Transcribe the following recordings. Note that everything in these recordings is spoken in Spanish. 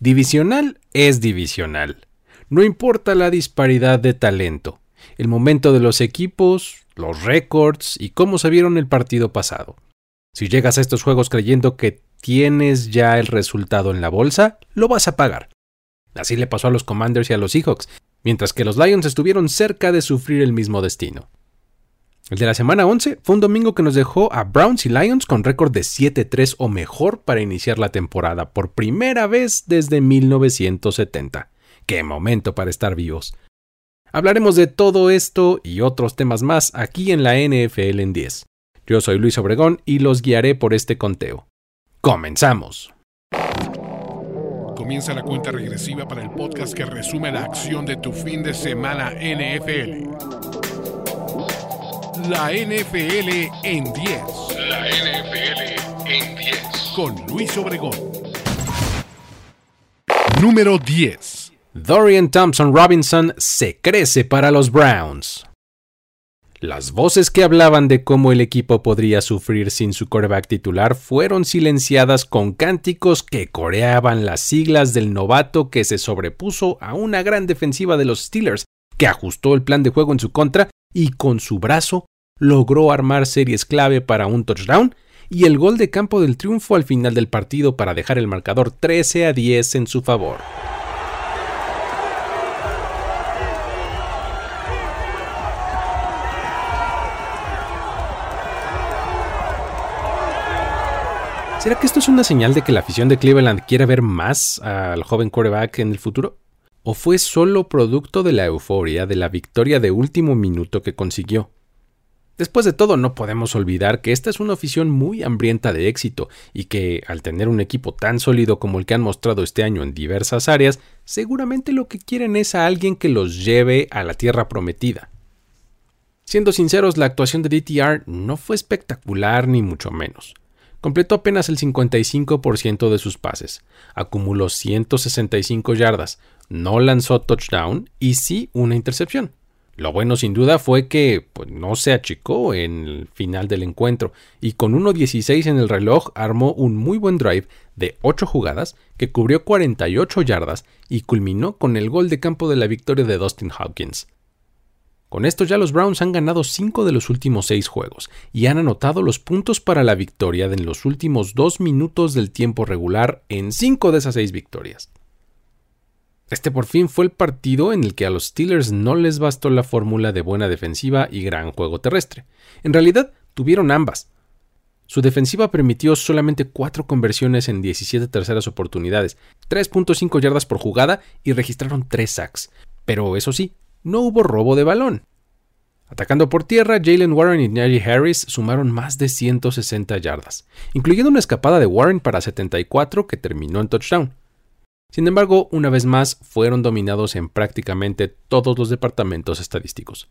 Divisional es divisional. No importa la disparidad de talento, el momento de los equipos, los récords y cómo se vieron el partido pasado. Si llegas a estos juegos creyendo que tienes ya el resultado en la bolsa, lo vas a pagar. Así le pasó a los Commanders y a los Seahawks, mientras que los Lions estuvieron cerca de sufrir el mismo destino. El de la semana 11 fue un domingo que nos dejó a Browns y Lions con récord de 7-3 o mejor para iniciar la temporada por primera vez desde 1970. ¡Qué momento para estar vivos! Hablaremos de todo esto y otros temas más aquí en la NFL en 10. Yo soy Luis Obregón y los guiaré por este conteo. ¡Comenzamos! Comienza la cuenta regresiva para el podcast que resume la acción de tu fin de semana NFL. La NFL en 10. La NFL en 10. Con Luis Obregón. Número 10. Dorian Thompson Robinson se crece para los Browns. Las voces que hablaban de cómo el equipo podría sufrir sin su coreback titular fueron silenciadas con cánticos que coreaban las siglas del novato que se sobrepuso a una gran defensiva de los Steelers, que ajustó el plan de juego en su contra y con su brazo logró armar series clave para un touchdown y el gol de campo del triunfo al final del partido para dejar el marcador 13 a 10 en su favor. ¿Será que esto es una señal de que la afición de Cleveland quiere ver más al joven quarterback en el futuro? ¿O fue solo producto de la euforia de la victoria de último minuto que consiguió? Después de todo, no podemos olvidar que esta es una afición muy hambrienta de éxito y que, al tener un equipo tan sólido como el que han mostrado este año en diversas áreas, seguramente lo que quieren es a alguien que los lleve a la tierra prometida. Siendo sinceros, la actuación de DTR no fue espectacular ni mucho menos. Completó apenas el 55% de sus pases, acumuló 165 yardas, no lanzó touchdown y sí una intercepción. Lo bueno sin duda fue que pues, no se achicó en el final del encuentro y con 1.16 en el reloj armó un muy buen drive de 8 jugadas que cubrió 48 yardas y culminó con el gol de campo de la victoria de Dustin Hawkins. Con esto ya los Browns han ganado 5 de los últimos 6 juegos y han anotado los puntos para la victoria en los últimos 2 minutos del tiempo regular en 5 de esas 6 victorias. Este por fin fue el partido en el que a los Steelers no les bastó la fórmula de buena defensiva y gran juego terrestre. En realidad, tuvieron ambas. Su defensiva permitió solamente 4 conversiones en 17 terceras oportunidades, 3.5 yardas por jugada y registraron 3 sacks. Pero eso sí, no hubo robo de balón. Atacando por tierra, Jalen Warren y Najee Harris sumaron más de 160 yardas, incluyendo una escapada de Warren para 74 que terminó en touchdown. Sin embargo, una vez más, fueron dominados en prácticamente todos los departamentos estadísticos.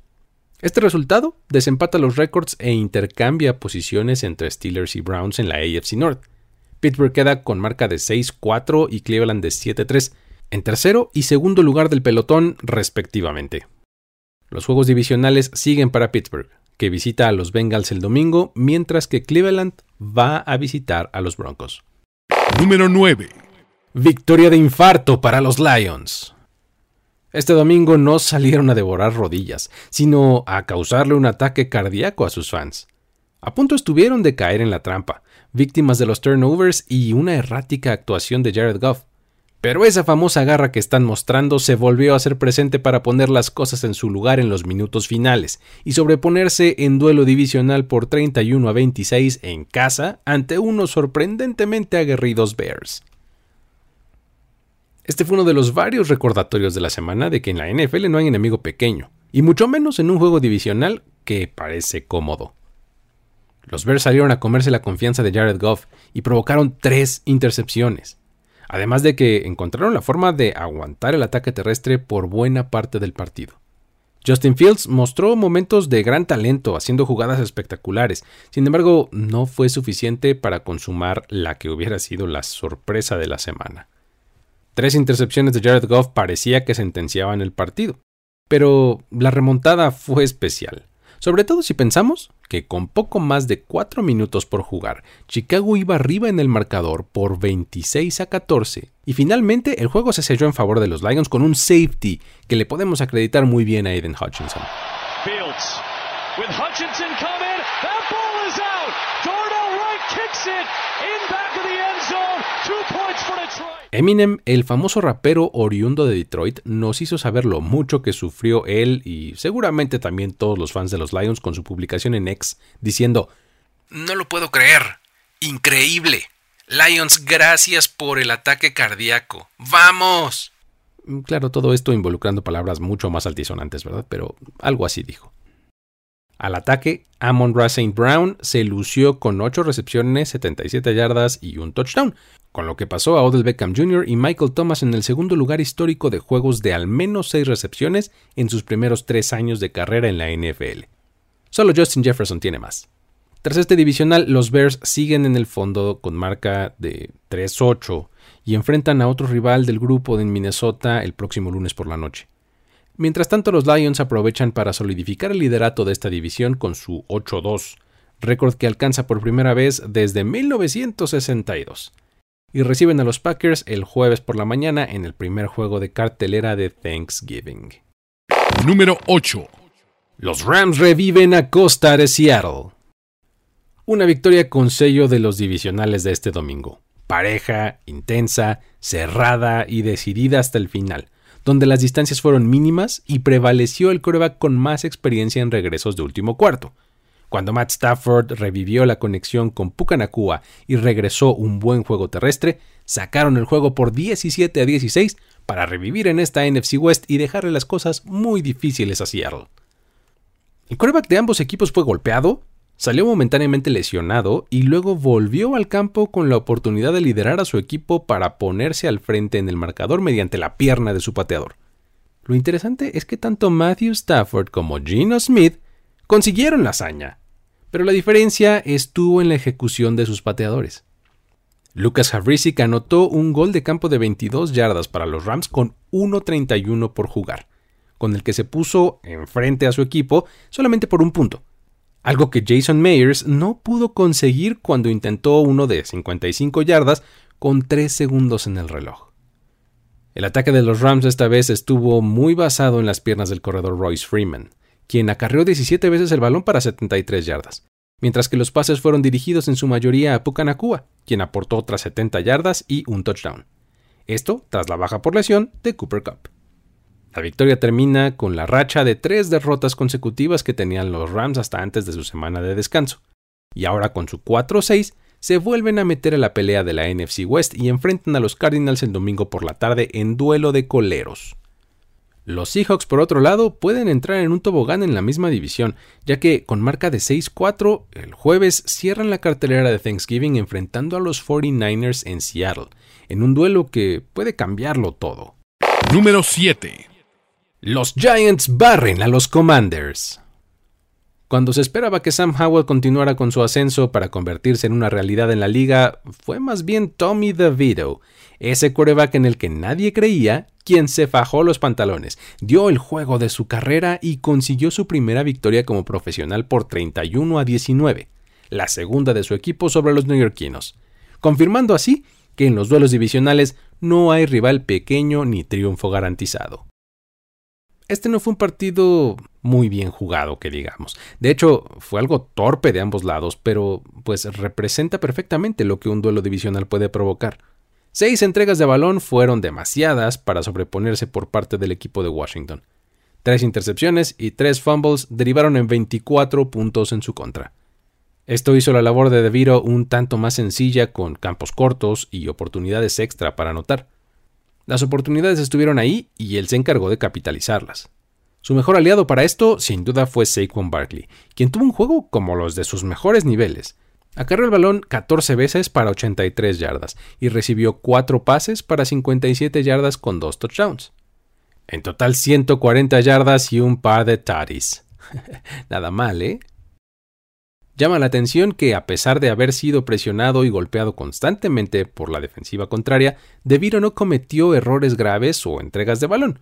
Este resultado desempata los récords e intercambia posiciones entre Steelers y Browns en la AFC North. Pittsburgh queda con marca de 6-4 y Cleveland de 7-3, en tercero y segundo lugar del pelotón respectivamente. Los juegos divisionales siguen para Pittsburgh, que visita a los Bengals el domingo, mientras que Cleveland va a visitar a los Broncos. Número 9. Victoria de infarto para los Lions. Este domingo no salieron a devorar rodillas, sino a causarle un ataque cardíaco a sus fans. A punto estuvieron de caer en la trampa, víctimas de los turnovers y una errática actuación de Jared Goff. Pero esa famosa garra que están mostrando se volvió a ser presente para poner las cosas en su lugar en los minutos finales y sobreponerse en duelo divisional por 31 a 26 en casa ante unos sorprendentemente aguerridos Bears. Este fue uno de los varios recordatorios de la semana de que en la NFL no hay enemigo pequeño, y mucho menos en un juego divisional que parece cómodo. Los Bears salieron a comerse la confianza de Jared Goff y provocaron tres intercepciones, además de que encontraron la forma de aguantar el ataque terrestre por buena parte del partido. Justin Fields mostró momentos de gran talento haciendo jugadas espectaculares, sin embargo no fue suficiente para consumar la que hubiera sido la sorpresa de la semana. Tres intercepciones de Jared Goff parecía que sentenciaban el partido. Pero la remontada fue especial, sobre todo si pensamos que con poco más de 4 minutos por jugar, Chicago iba arriba en el marcador por 26 a 14 y finalmente el juego se selló en favor de los Lions con un safety que le podemos acreditar muy bien a Aiden Hutchinson. Eminem, el famoso rapero oriundo de Detroit, nos hizo saber lo mucho que sufrió él y seguramente también todos los fans de los Lions con su publicación en X, diciendo, No lo puedo creer, increíble. Lions, gracias por el ataque cardíaco. ¡Vamos! Claro, todo esto involucrando palabras mucho más altisonantes, ¿verdad? Pero algo así dijo. Al ataque, Amon Ra. Brown se lució con 8 recepciones, 77 yardas y un touchdown, con lo que pasó a Odell Beckham Jr. y Michael Thomas en el segundo lugar histórico de juegos de al menos 6 recepciones en sus primeros 3 años de carrera en la NFL. Solo Justin Jefferson tiene más. Tras este divisional, los Bears siguen en el fondo con marca de 3-8 y enfrentan a otro rival del grupo de Minnesota el próximo lunes por la noche. Mientras tanto, los Lions aprovechan para solidificar el liderato de esta división con su 8-2, récord que alcanza por primera vez desde 1962. Y reciben a los Packers el jueves por la mañana en el primer juego de cartelera de Thanksgiving. Número 8. Los Rams reviven a costa de Seattle. Una victoria con sello de los divisionales de este domingo. Pareja, intensa, cerrada y decidida hasta el final donde las distancias fueron mínimas y prevaleció el coreback con más experiencia en regresos de último cuarto. Cuando Matt Stafford revivió la conexión con Pucanacua y regresó un buen juego terrestre, sacaron el juego por 17 a 16 para revivir en esta NFC West y dejarle las cosas muy difíciles a Seattle. El coreback de ambos equipos fue golpeado, Salió momentáneamente lesionado y luego volvió al campo con la oportunidad de liderar a su equipo para ponerse al frente en el marcador mediante la pierna de su pateador. Lo interesante es que tanto Matthew Stafford como Gino Smith consiguieron la hazaña, pero la diferencia estuvo en la ejecución de sus pateadores. Lucas Havrisic anotó un gol de campo de 22 yardas para los Rams con 1.31 por jugar, con el que se puso enfrente a su equipo solamente por un punto algo que Jason Mayers no pudo conseguir cuando intentó uno de 55 yardas con 3 segundos en el reloj. El ataque de los Rams esta vez estuvo muy basado en las piernas del corredor Royce Freeman, quien acarreó 17 veces el balón para 73 yardas, mientras que los pases fueron dirigidos en su mayoría a Pucanacua, quien aportó otras 70 yardas y un touchdown. Esto tras la baja por lesión de Cooper Cup. La victoria termina con la racha de tres derrotas consecutivas que tenían los Rams hasta antes de su semana de descanso. Y ahora con su 4-6 se vuelven a meter a la pelea de la NFC West y enfrentan a los Cardinals el domingo por la tarde en duelo de coleros. Los Seahawks, por otro lado, pueden entrar en un tobogán en la misma división, ya que con marca de 6-4, el jueves cierran la cartelera de Thanksgiving enfrentando a los 49ers en Seattle, en un duelo que puede cambiarlo todo. Número 7. Los Giants barren a los Commanders. Cuando se esperaba que Sam Howell continuara con su ascenso para convertirse en una realidad en la liga, fue más bien Tommy DeVito, ese coreback en el que nadie creía, quien se fajó los pantalones, dio el juego de su carrera y consiguió su primera victoria como profesional por 31 a 19, la segunda de su equipo sobre los neoyorquinos, confirmando así que en los duelos divisionales no hay rival pequeño ni triunfo garantizado. Este no fue un partido muy bien jugado, que digamos. De hecho, fue algo torpe de ambos lados, pero pues representa perfectamente lo que un duelo divisional puede provocar. Seis entregas de balón fueron demasiadas para sobreponerse por parte del equipo de Washington. Tres intercepciones y tres fumbles derivaron en 24 puntos en su contra. Esto hizo la labor de DeVito un tanto más sencilla con campos cortos y oportunidades extra para anotar. Las oportunidades estuvieron ahí y él se encargó de capitalizarlas. Su mejor aliado para esto, sin duda, fue Saquon Barkley, quien tuvo un juego como los de sus mejores niveles. Acarreó el balón 14 veces para 83 yardas y recibió 4 pases para 57 yardas con 2 touchdowns. En total 140 yardas y un par de taris. Nada mal, ¿eh? Llama la atención que, a pesar de haber sido presionado y golpeado constantemente por la defensiva contraria, DeVito no cometió errores graves o entregas de balón.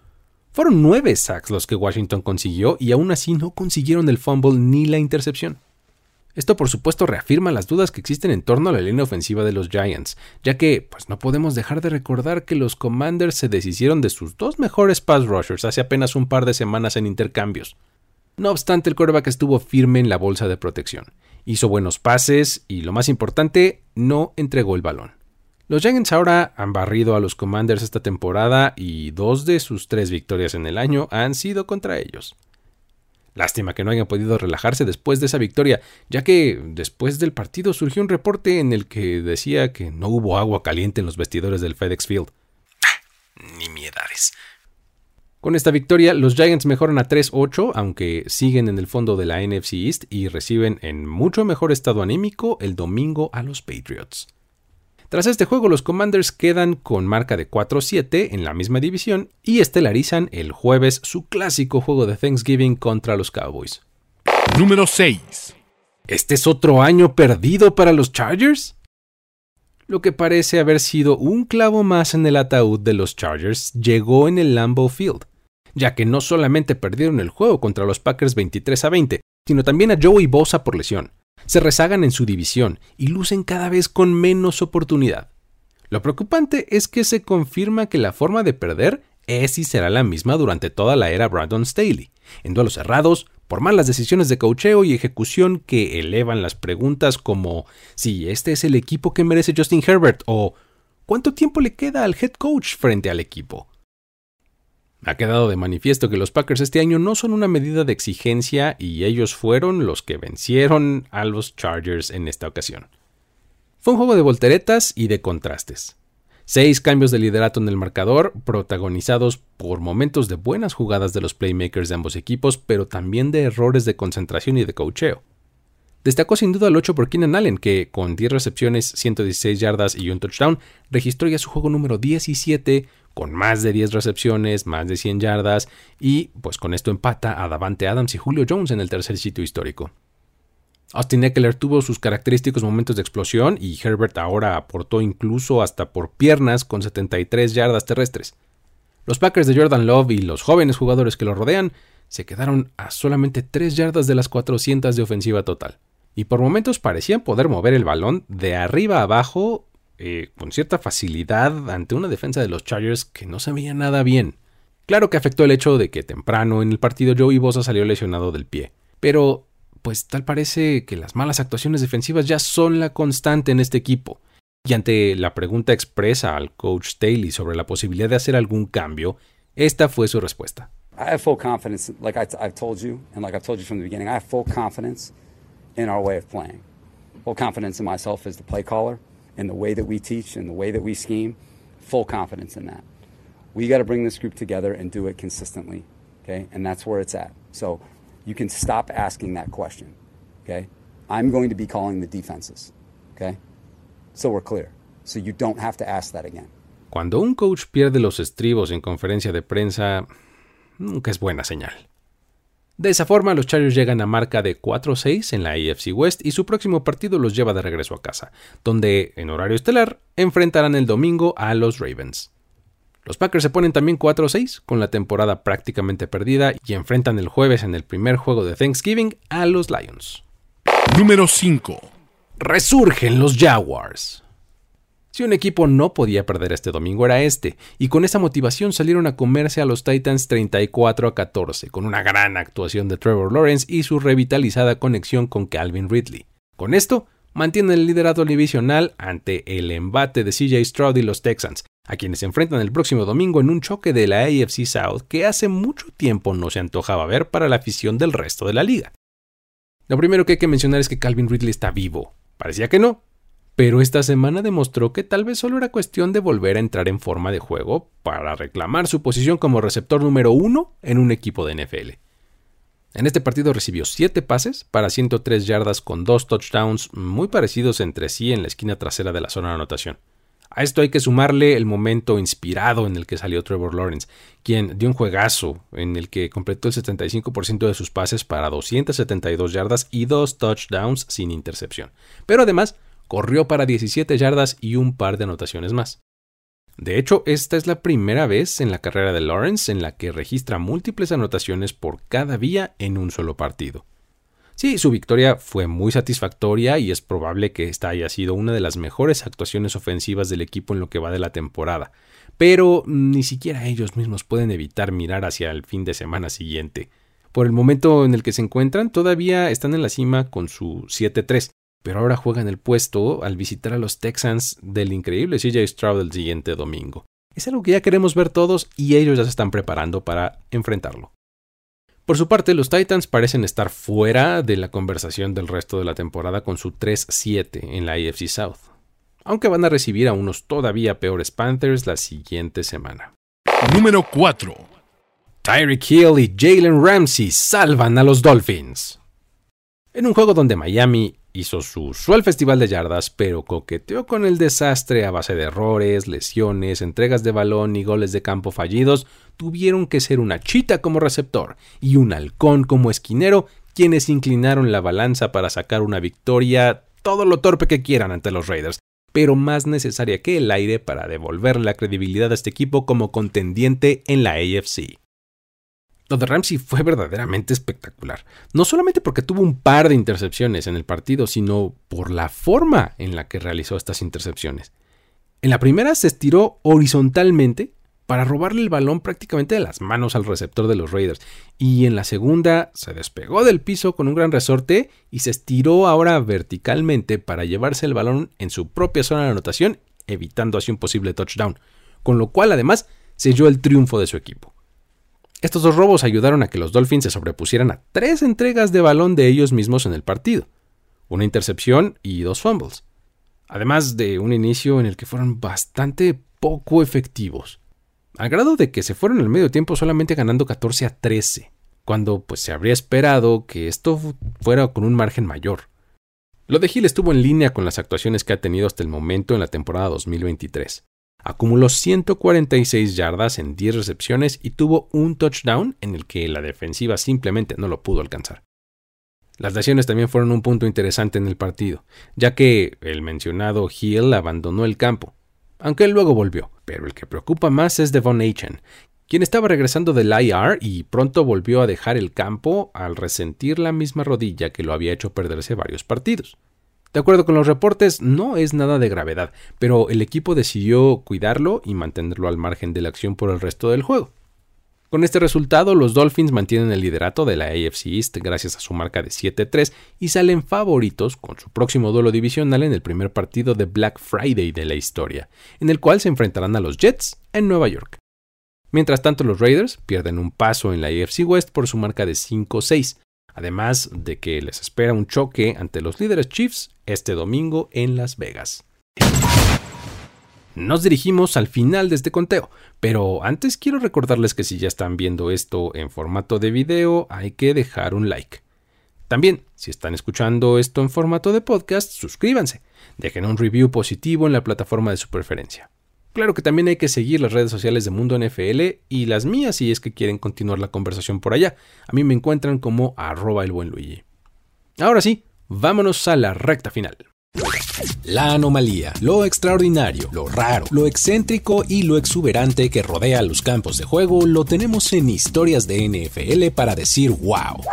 Fueron nueve sacks los que Washington consiguió y aún así no consiguieron el fumble ni la intercepción. Esto por supuesto reafirma las dudas que existen en torno a la línea ofensiva de los Giants, ya que pues no podemos dejar de recordar que los Commanders se deshicieron de sus dos mejores pass rushers hace apenas un par de semanas en intercambios. No obstante, el quarterback estuvo firme en la bolsa de protección, hizo buenos pases y lo más importante, no entregó el balón. Los Giants ahora han barrido a los Commanders esta temporada y dos de sus tres victorias en el año han sido contra ellos. Lástima que no hayan podido relajarse después de esa victoria, ya que después del partido surgió un reporte en el que decía que no hubo agua caliente en los vestidores del FedEx Field. Ah, ni miedades. Con esta victoria, los Giants mejoran a 3-8, aunque siguen en el fondo de la NFC East y reciben en mucho mejor estado anímico el domingo a los Patriots. Tras este juego, los Commanders quedan con marca de 4-7 en la misma división y estelarizan el jueves su clásico juego de Thanksgiving contra los Cowboys. Número 6. ¿Este es otro año perdido para los Chargers? Lo que parece haber sido un clavo más en el ataúd de los Chargers llegó en el Lambeau Field, ya que no solamente perdieron el juego contra los Packers 23 a 20, sino también a Joey Bosa por lesión se rezagan en su división y lucen cada vez con menos oportunidad. Lo preocupante es que se confirma que la forma de perder es y será la misma durante toda la era Brandon Staley, en duelos cerrados, por malas decisiones de cocheo y ejecución que elevan las preguntas como si este es el equipo que merece Justin Herbert o ¿cuánto tiempo le queda al head coach frente al equipo? Ha quedado de manifiesto que los Packers este año no son una medida de exigencia y ellos fueron los que vencieron a los Chargers en esta ocasión. Fue un juego de volteretas y de contrastes. Seis cambios de liderato en el marcador, protagonizados por momentos de buenas jugadas de los playmakers de ambos equipos, pero también de errores de concentración y de cocheo. Destacó sin duda el 8 por Keenan Allen, que con 10 recepciones, 116 yardas y un touchdown, registró ya su juego número 17 con más de 10 recepciones, más de 100 yardas y pues con esto empata a Davante Adams y Julio Jones en el tercer sitio histórico. Austin Eckler tuvo sus característicos momentos de explosión y Herbert ahora aportó incluso hasta por piernas con 73 yardas terrestres. Los Packers de Jordan Love y los jóvenes jugadores que lo rodean se quedaron a solamente 3 yardas de las 400 de ofensiva total, y por momentos parecían poder mover el balón de arriba a abajo eh, con cierta facilidad ante una defensa de los Chargers que no se veía nada bien. Claro que afectó el hecho de que temprano en el partido Joey Bosa salió lesionado del pie, pero pues tal parece que las malas actuaciones defensivas ya son la constante en este equipo. Y ante la pregunta expresa al coach Staley sobre la posibilidad de hacer algún cambio, esta fue su respuesta. I have full confidence, like I've told you, and like I've told you from the beginning, I have full confidence in our way of playing. Full confidence in myself as the play caller. In the way that we teach and the way that we scheme, full confidence in that. We got to bring this group together and do it consistently, okay? And that's where it's at. So you can stop asking that question, okay? I'm going to be calling the defenses, okay? So we're clear. So you don't have to ask that again. Cuando un coach pierde los estribos en conferencia de prensa, nunca es buena señal. De esa forma, los Chargers llegan a marca de 4-6 en la AFC West y su próximo partido los lleva de regreso a casa, donde, en horario estelar, enfrentarán el domingo a los Ravens. Los Packers se ponen también 4-6 con la temporada prácticamente perdida y enfrentan el jueves en el primer juego de Thanksgiving a los Lions. Número 5. Resurgen los Jaguars. Si un equipo no podía perder este domingo era este, y con esa motivación salieron a comerse a los Titans 34 a 14, con una gran actuación de Trevor Lawrence y su revitalizada conexión con Calvin Ridley. Con esto, mantienen el liderato divisional ante el embate de CJ Stroud y los Texans, a quienes se enfrentan el próximo domingo en un choque de la AFC South que hace mucho tiempo no se antojaba ver para la afición del resto de la liga. Lo primero que hay que mencionar es que Calvin Ridley está vivo. Parecía que no, pero esta semana demostró que tal vez solo era cuestión de volver a entrar en forma de juego para reclamar su posición como receptor número uno en un equipo de NFL. En este partido recibió 7 pases para 103 yardas con dos touchdowns muy parecidos entre sí en la esquina trasera de la zona de anotación. A esto hay que sumarle el momento inspirado en el que salió Trevor Lawrence, quien dio un juegazo en el que completó el 75% de sus pases para 272 yardas y dos touchdowns sin intercepción. Pero además corrió para 17 yardas y un par de anotaciones más. De hecho, esta es la primera vez en la carrera de Lawrence en la que registra múltiples anotaciones por cada vía en un solo partido. Sí, su victoria fue muy satisfactoria y es probable que esta haya sido una de las mejores actuaciones ofensivas del equipo en lo que va de la temporada, pero ni siquiera ellos mismos pueden evitar mirar hacia el fin de semana siguiente. Por el momento en el que se encuentran, todavía están en la cima con su 7-3, pero ahora juegan el puesto al visitar a los Texans del increíble CJ Stroud el siguiente domingo. Es algo que ya queremos ver todos y ellos ya se están preparando para enfrentarlo. Por su parte, los Titans parecen estar fuera de la conversación del resto de la temporada con su 3-7 en la AFC South, aunque van a recibir a unos todavía peores Panthers la siguiente semana. Número 4. Tyreek Hill y Jalen Ramsey salvan a los Dolphins. En un juego donde Miami hizo su usual festival de yardas, pero coqueteó con el desastre a base de errores, lesiones, entregas de balón y goles de campo fallidos, tuvieron que ser una chita como receptor y un halcón como esquinero quienes inclinaron la balanza para sacar una victoria todo lo torpe que quieran ante los Raiders, pero más necesaria que el aire para devolver la credibilidad a este equipo como contendiente en la AFC. Lo de Ramsey fue verdaderamente espectacular, no solamente porque tuvo un par de intercepciones en el partido, sino por la forma en la que realizó estas intercepciones. En la primera se estiró horizontalmente para robarle el balón prácticamente de las manos al receptor de los Raiders, y en la segunda se despegó del piso con un gran resorte y se estiró ahora verticalmente para llevarse el balón en su propia zona de anotación, evitando así un posible touchdown, con lo cual además selló el triunfo de su equipo. Estos dos robos ayudaron a que los Dolphins se sobrepusieran a tres entregas de balón de ellos mismos en el partido, una intercepción y dos fumbles, además de un inicio en el que fueron bastante poco efectivos, al grado de que se fueron al medio tiempo solamente ganando 14 a 13, cuando pues se habría esperado que esto fuera con un margen mayor. Lo de Hill estuvo en línea con las actuaciones que ha tenido hasta el momento en la temporada 2023. Acumuló 146 yardas en 10 recepciones y tuvo un touchdown en el que la defensiva simplemente no lo pudo alcanzar. Las lesiones también fueron un punto interesante en el partido, ya que el mencionado Hill abandonó el campo, aunque él luego volvió, pero el que preocupa más es Devon Achen, quien estaba regresando del IR y pronto volvió a dejar el campo al resentir la misma rodilla que lo había hecho perderse varios partidos. De acuerdo con los reportes, no es nada de gravedad, pero el equipo decidió cuidarlo y mantenerlo al margen de la acción por el resto del juego. Con este resultado, los Dolphins mantienen el liderato de la AFC East gracias a su marca de 7-3 y salen favoritos con su próximo duelo divisional en el primer partido de Black Friday de la historia, en el cual se enfrentarán a los Jets en Nueva York. Mientras tanto, los Raiders pierden un paso en la AFC West por su marca de 5-6, además de que les espera un choque ante los líderes Chiefs este domingo en Las Vegas. Nos dirigimos al final de este conteo, pero antes quiero recordarles que si ya están viendo esto en formato de video, hay que dejar un like. También, si están escuchando esto en formato de podcast, suscríbanse, dejen un review positivo en la plataforma de su preferencia. Claro que también hay que seguir las redes sociales de Mundo NFL y las mías si es que quieren continuar la conversación por allá. A mí me encuentran como arroba el buen Luigi. Ahora sí, vámonos a la recta final. La anomalía, lo extraordinario, lo raro, lo excéntrico y lo exuberante que rodea los campos de juego lo tenemos en historias de NFL para decir wow.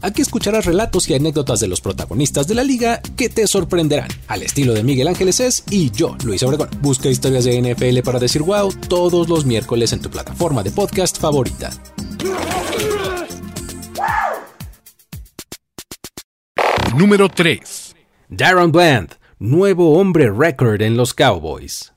Aquí escucharás relatos y anécdotas de los protagonistas de la liga que te sorprenderán, al estilo de Miguel Ángeles es y yo, Luis Obregón. Busca historias de NFL para decir wow todos los miércoles en tu plataforma de podcast favorita. Número 3. Darren Bland, nuevo hombre record en los Cowboys.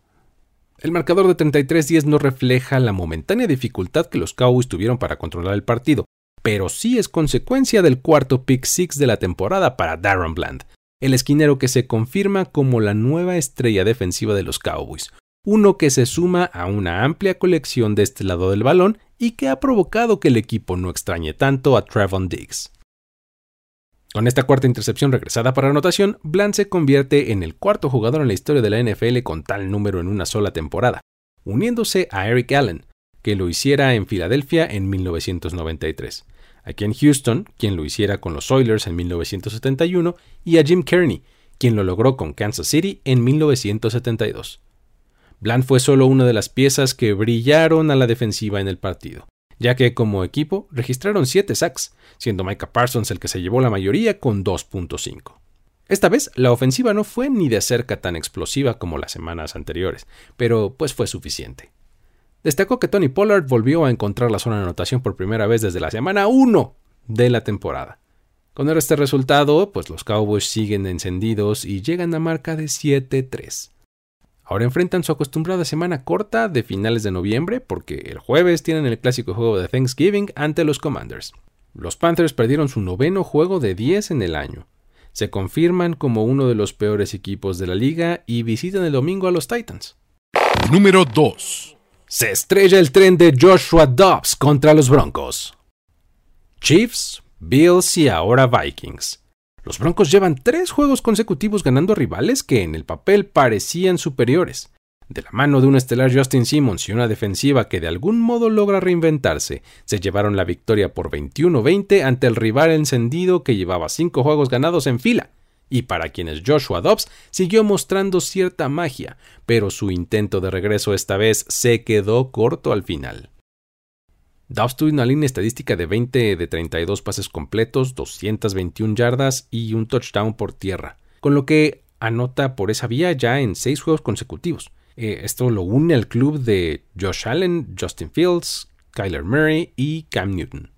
El marcador de 33-10 no refleja la momentánea dificultad que los Cowboys tuvieron para controlar el partido, pero sí es consecuencia del cuarto pick six de la temporada para Darren Bland, el esquinero que se confirma como la nueva estrella defensiva de los Cowboys, uno que se suma a una amplia colección de este lado del balón y que ha provocado que el equipo no extrañe tanto a Trevon Diggs. Con esta cuarta intercepción regresada para anotación, Bland se convierte en el cuarto jugador en la historia de la NFL con tal número en una sola temporada, uniéndose a Eric Allen, que lo hiciera en Filadelfia en 1993, aquí en Houston, quien lo hiciera con los Oilers en 1971, y a Jim Kearney, quien lo logró con Kansas City en 1972. Bland fue solo una de las piezas que brillaron a la defensiva en el partido, ya que como equipo registraron 7 sacks, siendo Micah Parsons el que se llevó la mayoría con 2.5. Esta vez la ofensiva no fue ni de cerca tan explosiva como las semanas anteriores, pero pues fue suficiente. Destacó que Tony Pollard volvió a encontrar la zona de anotación por primera vez desde la semana 1 de la temporada. Con este resultado, pues los Cowboys siguen encendidos y llegan a marca de 7-3. Ahora enfrentan su acostumbrada semana corta de finales de noviembre porque el jueves tienen el clásico juego de Thanksgiving ante los Commanders. Los Panthers perdieron su noveno juego de 10 en el año. Se confirman como uno de los peores equipos de la liga y visitan el domingo a los Titans. Número 2. Se estrella el tren de Joshua Dobbs contra los Broncos. Chiefs, Bills y ahora Vikings. Los Broncos llevan tres juegos consecutivos ganando rivales que en el papel parecían superiores. De la mano de un estelar Justin Simmons y una defensiva que de algún modo logra reinventarse, se llevaron la victoria por 21-20 ante el rival encendido que llevaba cinco juegos ganados en fila, y para quienes Joshua Dobbs siguió mostrando cierta magia, pero su intento de regreso esta vez se quedó corto al final. Dobbs tuvo una línea estadística de 20 de 32 pases completos, 221 yardas y un touchdown por tierra, con lo que anota por esa vía ya en seis juegos consecutivos. Eh, esto lo une al club de Josh Allen, Justin Fields, Kyler Murray y Cam Newton.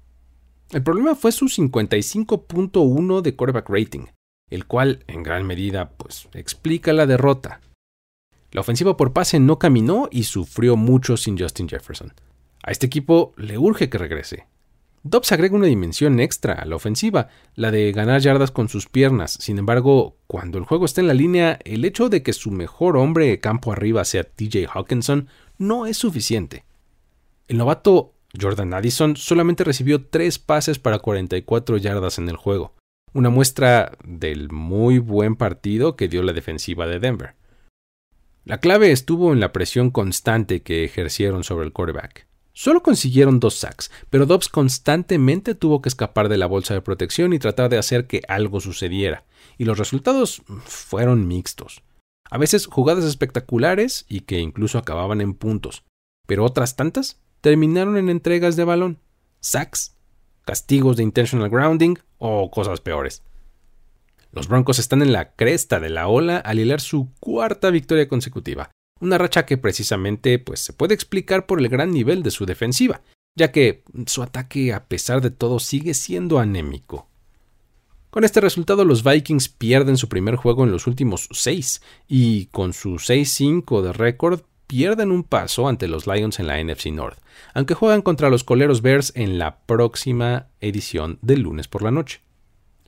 El problema fue su 55.1 de quarterback rating, el cual en gran medida pues explica la derrota. La ofensiva por pase no caminó y sufrió mucho sin Justin Jefferson. A este equipo le urge que regrese. Dobbs agrega una dimensión extra a la ofensiva, la de ganar yardas con sus piernas. Sin embargo, cuando el juego está en la línea, el hecho de que su mejor hombre campo arriba sea TJ Hawkinson no es suficiente. El novato Jordan Addison solamente recibió tres pases para 44 yardas en el juego, una muestra del muy buen partido que dio la defensiva de Denver. La clave estuvo en la presión constante que ejercieron sobre el quarterback. Solo consiguieron dos sacks, pero Dobbs constantemente tuvo que escapar de la bolsa de protección y tratar de hacer que algo sucediera, y los resultados fueron mixtos. A veces jugadas espectaculares y que incluso acababan en puntos, pero otras tantas terminaron en entregas de balón, sacks, castigos de intentional grounding o cosas peores. Los Broncos están en la cresta de la ola al hilar su cuarta victoria consecutiva, una racha que precisamente pues, se puede explicar por el gran nivel de su defensiva, ya que su ataque a pesar de todo sigue siendo anémico. Con este resultado los Vikings pierden su primer juego en los últimos seis y con su 6-5 de récord pierden un paso ante los Lions en la NFC North, aunque juegan contra los Coleros Bears en la próxima edición del lunes por la noche.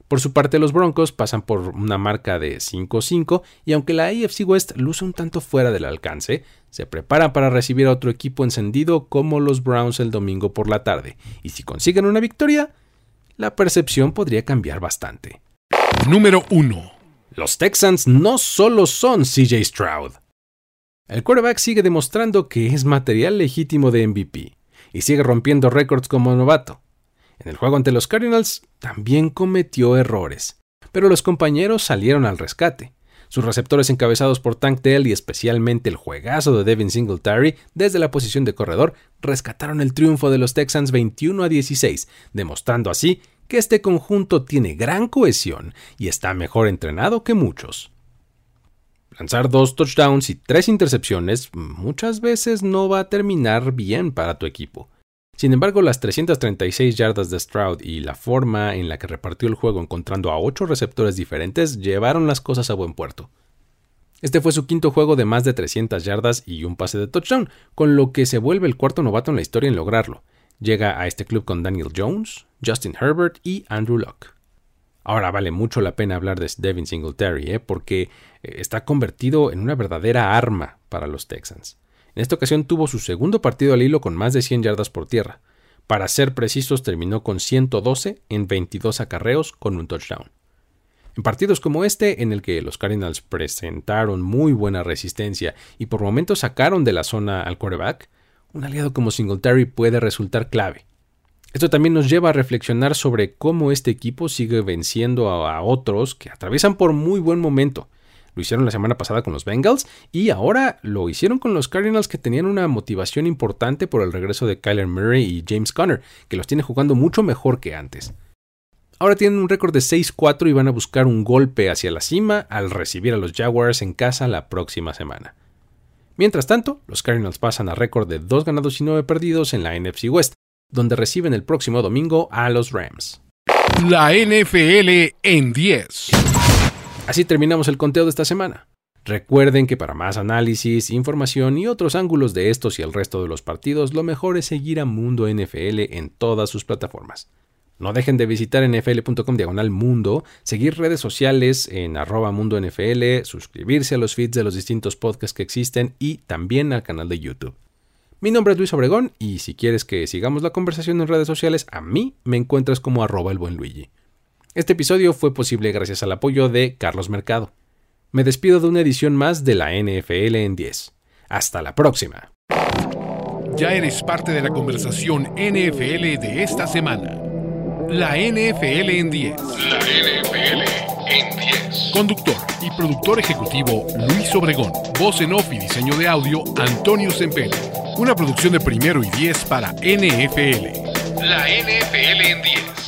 Por su parte, los Broncos pasan por una marca de 5-5 y aunque la AFC West luce un tanto fuera del alcance, se preparan para recibir a otro equipo encendido como los Browns el domingo por la tarde. Y si consiguen una victoria, la percepción podría cambiar bastante. Número 1. Los Texans no solo son CJ Stroud. El quarterback sigue demostrando que es material legítimo de MVP y sigue rompiendo récords como novato. En el juego ante los Cardinals también cometió errores, pero los compañeros salieron al rescate. Sus receptores encabezados por Tank Dell y especialmente el juegazo de Devin Singletary desde la posición de corredor rescataron el triunfo de los Texans 21 a 16, demostrando así que este conjunto tiene gran cohesión y está mejor entrenado que muchos. Lanzar dos touchdowns y tres intercepciones muchas veces no va a terminar bien para tu equipo. Sin embargo, las 336 yardas de Stroud y la forma en la que repartió el juego encontrando a ocho receptores diferentes llevaron las cosas a buen puerto. Este fue su quinto juego de más de 300 yardas y un pase de touchdown, con lo que se vuelve el cuarto novato en la historia en lograrlo. Llega a este club con Daniel Jones, Justin Herbert y Andrew Luck. Ahora vale mucho la pena hablar de Devin Singletary, ¿eh? porque eh, está convertido en una verdadera arma para los Texans. En esta ocasión tuvo su segundo partido al hilo con más de 100 yardas por tierra. Para ser precisos, terminó con 112 en 22 acarreos con un touchdown. En partidos como este, en el que los Cardinals presentaron muy buena resistencia y por momentos sacaron de la zona al quarterback, un aliado como Singletary puede resultar clave. Esto también nos lleva a reflexionar sobre cómo este equipo sigue venciendo a, otros que atraviesan por muy buen momento, Lo hicieron la semana pasada con los Bengals y ahora lo hicieron con los Cardinals que tenían una motivación importante por el regreso de Kyler Murray y James Conner, que los tiene jugando mucho mejor que antes. Ahora tienen un récord de 6-4 y van a buscar un golpe hacia la cima al recibir a los Jaguars en casa la próxima semana. Mientras tanto, los Cardinals pasan a récord de 2 ganados y 9 perdidos en la NFC West, donde reciben el próximo domingo a los Rams. La NFL en 10. Así terminamos el conteo de esta semana. Recuerden que para más análisis, información y otros ángulos de estos y el resto de los partidos, lo mejor es seguir a Mundo NFL en todas sus plataformas. No dejen de visitar nfl.com diagonal mundo, seguir redes sociales en arroba mundo NFL, suscribirse a los feeds de los distintos podcasts que existen y también al canal de YouTube. Mi nombre es Luis Obregón y si quieres que sigamos la conversación en redes sociales, a mí me encuentras como arroba el buen Luigi. Este episodio fue posible gracias al apoyo de Carlos Mercado. Me despido de una edición más de la NFL en 10. Hasta la próxima. Ya eres parte de la conversación NFL de esta semana. La NFL en 10. La NFL en 10. Conductor y productor ejecutivo Luis Obregón. Voz en off y diseño de audio Antonio Sempere. Una producción de primero y 10 para NFL. La NFL en 10.